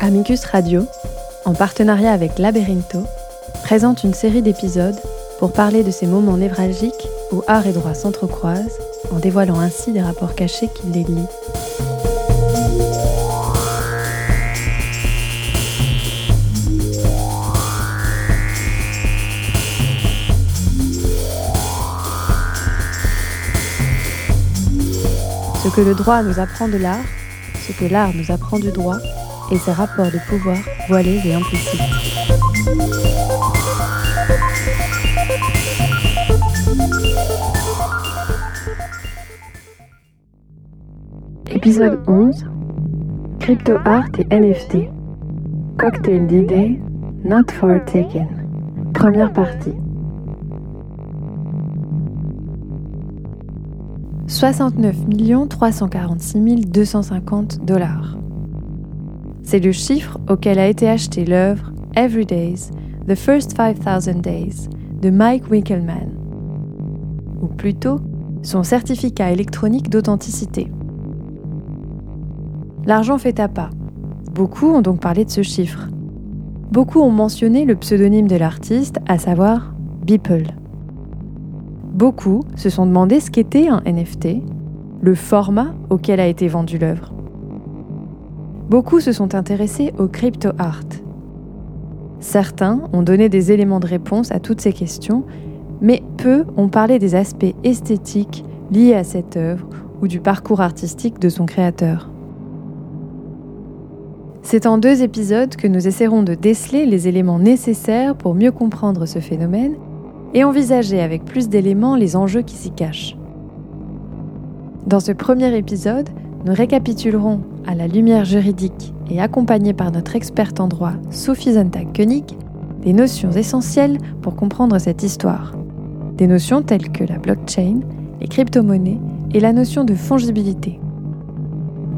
Amicus Radio, en partenariat avec Laberinto, présente une série d'épisodes pour parler de ces moments névralgiques où art et droit s'entrecroisent, en dévoilant ainsi des rapports cachés qui les lient. Ce que le droit nous apprend de l'art, ce que l'art nous apprend du droit, et ses rapports de pouvoir voilés et implicites. Épisode 11 Crypto Art et NFT. Cocktail d'idées, not for taken. Première partie. 69 346 250 dollars. C'est le chiffre auquel a été acheté l'œuvre Every Days, The First 5000 Days de Mike Winkelmann, ou plutôt son certificat électronique d'authenticité. L'argent fait pas. Beaucoup ont donc parlé de ce chiffre. Beaucoup ont mentionné le pseudonyme de l'artiste, à savoir Beeple. Beaucoup se sont demandé ce qu'était un NFT, le format auquel a été vendue l'œuvre. Beaucoup se sont intéressés au crypto art. Certains ont donné des éléments de réponse à toutes ces questions, mais peu ont parlé des aspects esthétiques liés à cette œuvre ou du parcours artistique de son créateur. C'est en deux épisodes que nous essaierons de déceler les éléments nécessaires pour mieux comprendre ce phénomène et envisager avec plus d'éléments les enjeux qui s'y cachent. Dans ce premier épisode, nous récapitulerons à la lumière juridique et accompagnée par notre experte en droit Sophie Zontag-Koenig des notions essentielles pour comprendre cette histoire. Des notions telles que la blockchain, les crypto-monnaies et la notion de fongibilité.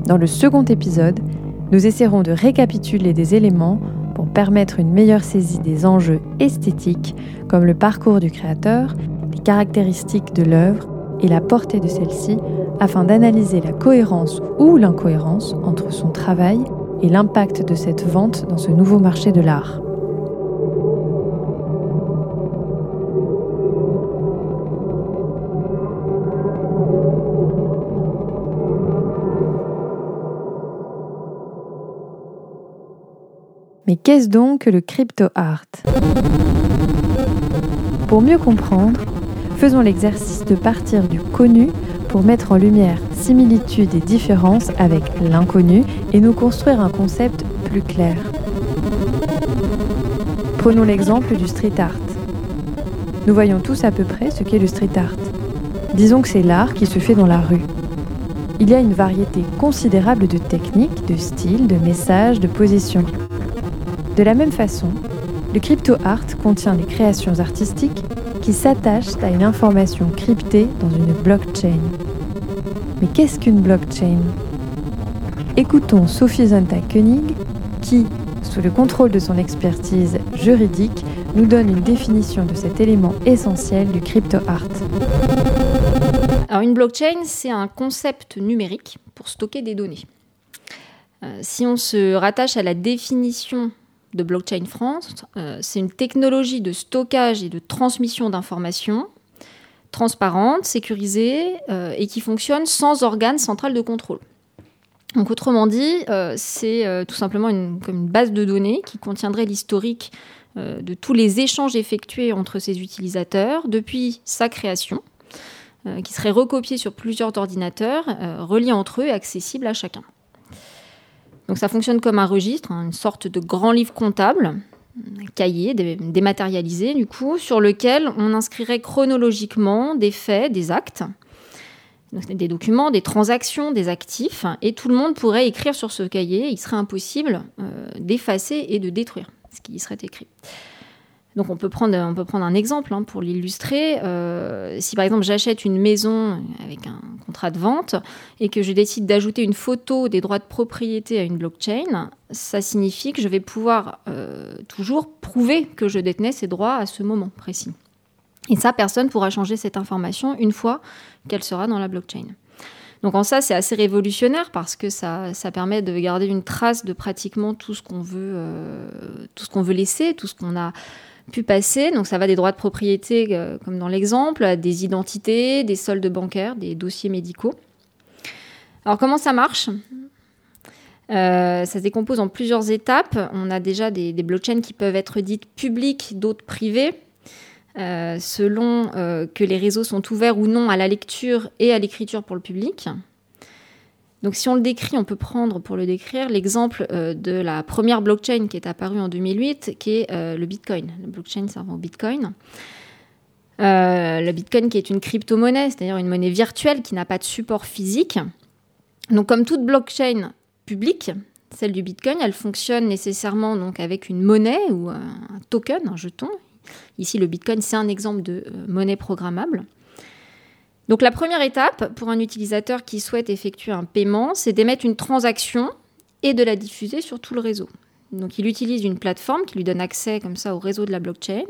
Dans le second épisode, nous essaierons de récapituler des éléments permettre une meilleure saisie des enjeux esthétiques comme le parcours du créateur, les caractéristiques de l'œuvre et la portée de celle-ci afin d'analyser la cohérence ou l'incohérence entre son travail et l'impact de cette vente dans ce nouveau marché de l'art. Mais qu'est-ce donc que le crypto art? Pour mieux comprendre, faisons l'exercice de partir du connu pour mettre en lumière similitudes et différences avec l'inconnu et nous construire un concept plus clair. Prenons l'exemple du street art. Nous voyons tous à peu près ce qu'est le street art. Disons que c'est l'art qui se fait dans la rue. Il y a une variété considérable de techniques, de styles, de messages, de positions. De la même façon, le crypto art contient des créations artistiques qui s'attachent à une information cryptée dans une blockchain. Mais qu'est-ce qu'une blockchain? Écoutons Sophie Zonta-Koenig qui, sous le contrôle de son expertise juridique, nous donne une définition de cet élément essentiel du crypto art. Alors une blockchain, c'est un concept numérique pour stocker des données. Euh, si on se rattache à la définition de Blockchain France. Euh, c'est une technologie de stockage et de transmission d'informations transparente, sécurisée euh, et qui fonctionne sans organe central de contrôle. Autrement dit, euh, c'est tout simplement une, base de données qui contiendrait l'historique de tous les échanges effectués entre ses utilisateurs depuis sa création, qui serait recopié sur plusieurs ordinateurs, reliés entre eux et accessibles à chacun. Donc ça fonctionne comme un registre, hein, une sorte de grand livre comptable, cahier dématérialisé du coup, sur lequel on inscrirait chronologiquement des faits, des actes, des documents, des transactions, des actifs, et tout le monde pourrait écrire sur ce cahier. Il serait impossible euh, d'effacer et de détruire ce qui y serait écrit. Donc on peut prendre, on peut prendre un exemple hein, pour l'illustrer. Euh, si par exemple j'achète une maison avec un contrat de vente et que je décide d'ajouter une photo des droits de propriété à une blockchain, ça signifie que je vais pouvoir euh, toujours prouver que je détenais ces droits à ce moment précis. Et ça, personne ne pourra changer cette information une fois qu'elle sera dans la blockchain. Donc en ça, c'est assez révolutionnaire parce que ça, ça, permet de garder une trace de pratiquement tout ce qu'on veut, euh, tout ce qu'on veut laisser, tout ce qu'on a pu passer. Donc ça va des droits de propriété, euh, comme dans l'exemple, des identités, des soldes bancaires, des dossiers médicaux. Alors comment ça marche? Euh, ça se décompose en plusieurs étapes. On a déjà des, blockchains qui peuvent être dites publiques, d'autres privées, euh, selon que les réseaux sont ouverts ou non à la lecture et à l'écriture pour le public. Donc si on le décrit, on peut prendre pour le décrire l'exemple de la première blockchain qui est apparue en 2008, qui est le Bitcoin, la blockchain servant au Bitcoin. le Bitcoin qui est une crypto-monnaie, c'est-à-dire une monnaie virtuelle qui n'a pas de support physique. Donc comme toute blockchain publique, celle du Bitcoin, elle fonctionne nécessairement donc avec une monnaie ou un token, un jeton. Ici, le Bitcoin, c'est un exemple de euh, monnaie programmable. Donc la première étape pour un utilisateur qui souhaite effectuer un paiement, c'est d'émettre une transaction et de la diffuser sur tout le réseau. Donc il utilise une plateforme qui lui donne accès comme ça au réseau de la blockchain.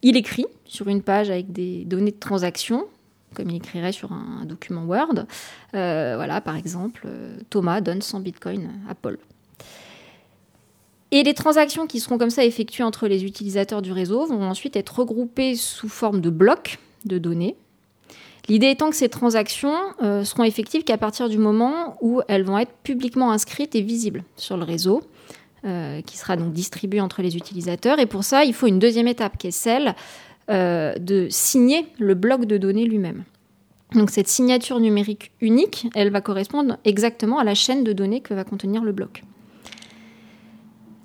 Il écrit sur une page avec des données de transaction comme il écrirait sur un, document Word. Euh, voilà, par exemple, euh, Thomas donne 100 bitcoins à Paul. Et les transactions qui seront comme ça effectuées entre les utilisateurs du réseau vont ensuite être regroupées sous forme de blocs de données. L'idée étant que ces transactions euh, seront effectives qu'à partir du moment où elles vont être publiquement inscrites et visibles sur le réseau, qui sera donc distribué entre les utilisateurs. Et pour ça, il faut une deuxième étape qui est celle euh, de signer le bloc de données lui-même. Donc cette signature numérique unique, elle va correspondre exactement à la chaîne de données que va contenir le bloc.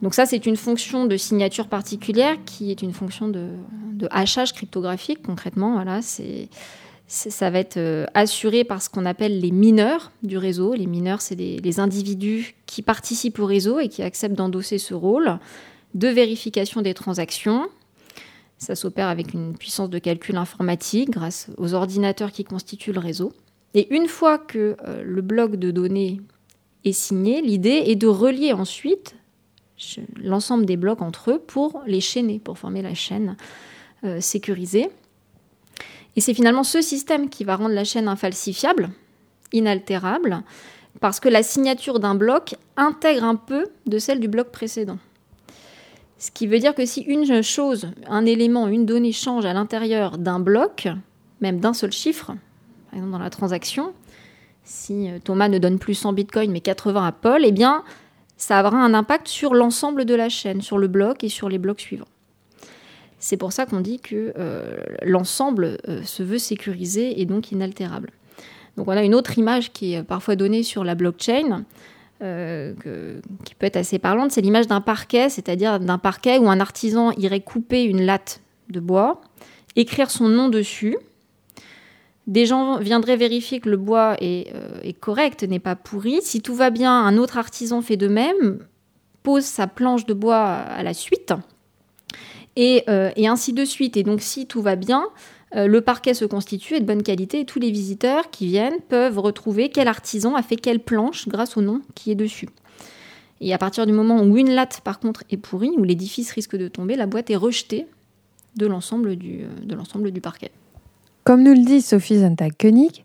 Donc ça, c'est une fonction de signature particulière qui est une fonction de, hachage cryptographique. Concrètement, voilà, c'est, ça va être euh, assuré par ce qu'on appelle les mineurs du réseau. Les mineurs, c'est les individus qui participent au réseau et qui acceptent d'endosser ce rôle de vérification des transactions, ça s'opère avec une puissance de calcul informatique grâce aux ordinateurs qui constituent le réseau. Et une fois que euh, le bloc de données est signé, l'idée est de relier ensuite l'ensemble des blocs entre eux pour les chaîner, pour former la chaîne euh, sécurisée. Et c'est finalement ce système qui va rendre la chaîne infalsifiable, inaltérable, parce que la signature d'un bloc intègre un peu de celle du bloc précédent. Ce qui veut dire que si une chose, un élément, une donnée change à l'intérieur d'un bloc, même d'un seul chiffre, par exemple dans la transaction, si euh, Thomas ne donne plus 100 bitcoins mais 80 à Paul, eh bien, ça aura un impact sur l'ensemble de la chaîne, sur le bloc et sur les blocs suivants. C'est pour ça qu'on dit que euh, l'ensemble euh, se veut sécurisé et donc inaltérable. Donc on a une autre image qui est parfois donnée sur la blockchain. Euh, qui peut être assez parlante, c'est l'image d'un parquet, c'est-à-dire d'un parquet où un artisan irait couper une latte de bois, écrire son nom dessus. Des gens viendraient vérifier que le bois est, est correct, n'est pas pourri. Si tout va bien, un autre artisan fait de même, pose sa planche de bois à la suite, et, euh, et ainsi de suite. Et donc si tout va bien, euh, le parquet se constitue, est de bonne qualité et tous les visiteurs qui viennent peuvent retrouver quel artisan a fait quelle planche grâce au nom qui est dessus. Et à partir du moment où une latte, par contre, est pourrie, où l'édifice risque de tomber, la boîte est rejetée de l'ensemble du, euh, parquet. Comme nous le dit Sophie Zontag-Koenig,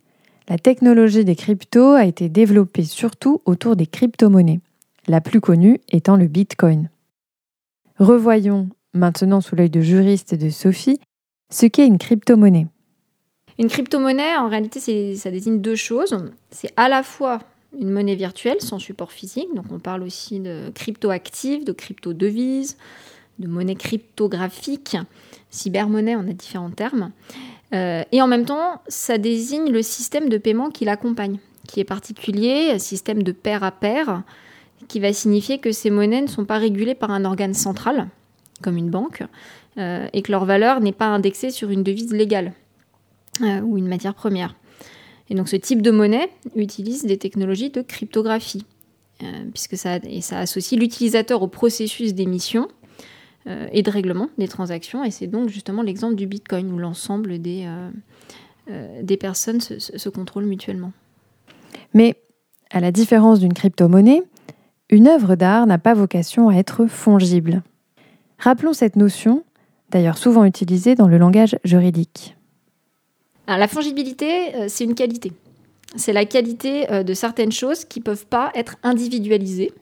la technologie des cryptos a été développée surtout autour des crypto-monnaies, la plus connue étant le Bitcoin. Revoyons, maintenant sous l'œil de juriste de Sophie, ce qu'est une crypto-monnaie. Une crypto-monnaie, en réalité, ça désigne deux choses. C'est à la fois une monnaie virtuelle sans support physique, donc on parle aussi de crypto-active, de crypto-devise, de monnaie cryptographique, cybermonnaie, on a différents termes. Euh, et en même temps, ça désigne le système de paiement qui l'accompagne, qui est particulier, système de pair à pair, qui va signifier que ces monnaies ne sont pas régulées par un organe central, comme une banque, euh, et que leur valeur n'est pas indexée sur une devise légale euh, ou une matière première. Et donc ce type de monnaie utilise des technologies de cryptographie, euh, puisque ça, associe l'utilisateur au processus d'émission et de règlement des transactions, et c'est donc justement l'exemple du Bitcoin, où l'ensemble des, des personnes se, se contrôlent mutuellement. Mais, à la différence d'une crypto-monnaie, une œuvre d'art n'a pas vocation à être fongible. Rappelons cette notion d'ailleurs souvent utilisé dans le langage juridique. la fongibilité, euh, c'est une qualité. C'est la qualité euh, de certaines choses qui ne peuvent pas être individualisées.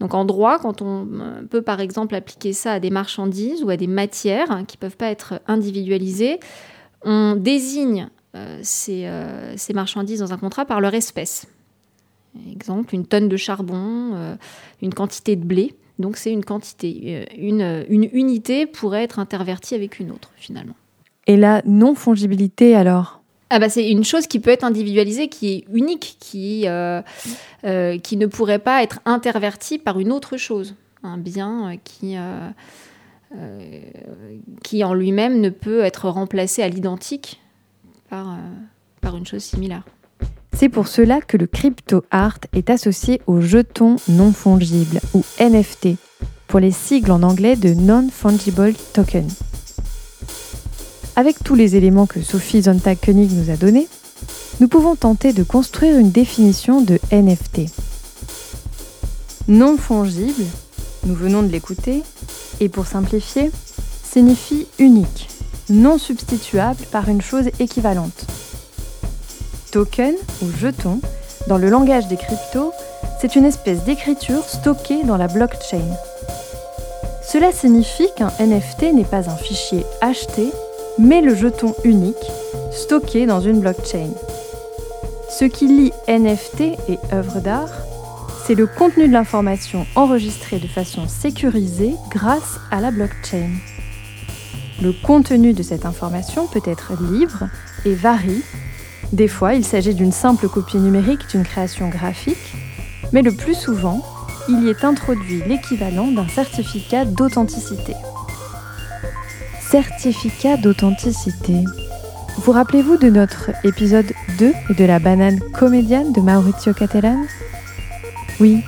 Donc en droit, quand on euh, peut par exemple appliquer ça à des marchandises ou à des matières qui ne peuvent pas être individualisées, on désigne ces, ces, marchandises dans un contrat par leur espèce. Exemple, une tonne de charbon, une quantité de blé. Donc c'est une quantité. Euh, une, une unité pourrait être intervertie avec une autre, finalement. Et la non-fongibilité, alors? Ah bah c'est une chose qui peut être individualisée, qui est unique, qui, euh, euh, qui ne pourrait pas être intervertie par une autre chose. Un bien qui, qui en lui-même ne peut être remplacé à l'identique par, par une chose similaire. C'est pour cela que le crypto art est associé aux jetons non fongibles ou NFT, pour les sigles en anglais de Non-Fungible Token. Avec tous les éléments que Sophie Zontag-Koenig nous a donnés, nous pouvons tenter de construire une définition de NFT. Non fongible, nous venons de l'écouter, et pour simplifier, signifie unique, non substituable par une chose équivalente. Token ou jeton, dans le langage des cryptos, c'est une espèce d'écriture stockée dans la blockchain. Cela signifie qu'un NFT n'est pas un fichier acheté, mais le jeton unique, stocké dans une blockchain. Ce qui lie NFT et œuvre d'art, c'est le contenu de l'information enregistrée de façon sécurisée grâce à la blockchain. Le contenu de cette information peut être libre et varie des fois, il s'agit d'une simple copie numérique d'une création graphique, mais le plus souvent, il y est introduit l'équivalent d'un certificat d'authenticité. Certificat d'authenticité. Vous rappelez-vous de notre épisode 2 et de la banane comédienne de Maurizio Cattelan Oui,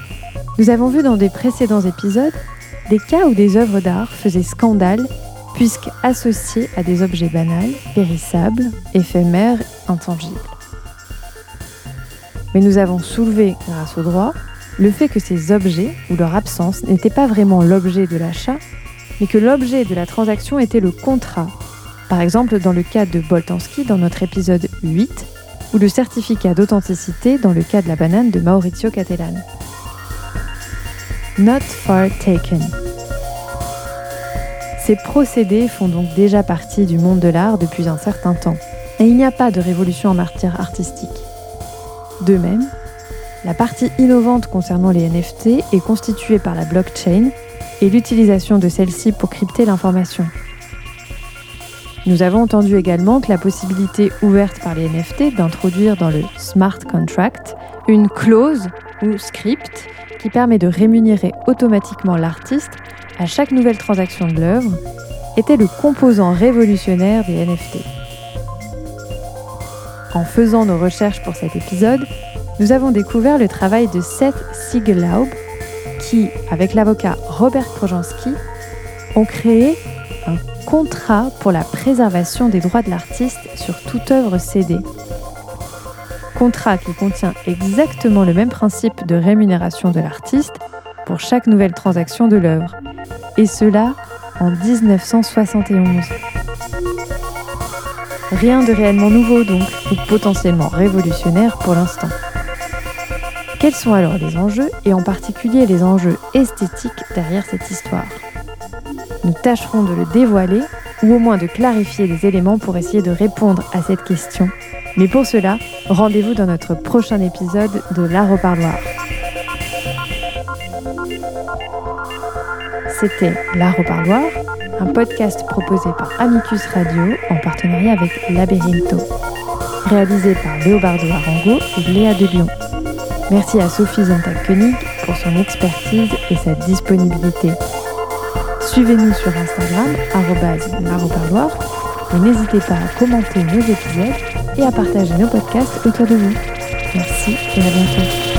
nous avons vu dans des précédents épisodes des cas où des œuvres d'art faisaient scandale puisque associés à des objets banals, périssables, éphémères, intangibles. Mais nous avons soulevé, grâce au droit, le fait que ces objets ou leur absence n'étaient pas vraiment l'objet de l'achat, mais que l'objet de la transaction était le contrat. Par exemple, dans le cas de Boltanski dans notre épisode 8, ou le certificat d'authenticité dans le cas de la banane de Maurizio Cattelan. Not far taken. Ces procédés font donc déjà partie du monde de l'art depuis un certain temps, et il n'y a pas de révolution en matière artistique. De même, la partie innovante concernant les NFT est constituée par la blockchain et l'utilisation de celle-ci pour crypter l'information. Nous avons entendu également que la possibilité ouverte par les NFT d'introduire dans le smart contract une clause ou script qui permet de rémunérer automatiquement l'artiste à chaque nouvelle transaction de l'œuvre était le composant révolutionnaire des NFT. En faisant nos recherches pour cet épisode, nous avons découvert le travail de Seth Siegellaub qui, avec l'avocat Robert Projanski, ont créé un contrat pour la préservation des droits de l'artiste sur toute œuvre cédée. Contrat qui contient exactement le même principe de rémunération de l'artiste pour chaque nouvelle transaction de l'œuvre, et cela en 1971. Rien de réellement nouveau donc, ou potentiellement révolutionnaire pour l'instant. Quels sont alors les enjeux, et en particulier les enjeux esthétiques derrière cette histoire? Nous tâcherons de le dévoiler, ou au moins de clarifier les éléments pour essayer de répondre à cette question. Mais pour cela, rendez-vous dans notre prochain épisode de L'Art au C'était L'Art au un podcast proposé par Amicus Radio en partenariat avec Labyrinto, réalisé par Léobardo Arango et Léa de Lyon. Merci à Sophie Zontag-Koenig pour son expertise et sa disponibilité. Suivez-nous sur Instagram, parloir et n'hésitez pas à commenter nos épisodes et à partager nos podcasts autour de vous. Merci et à bientôt.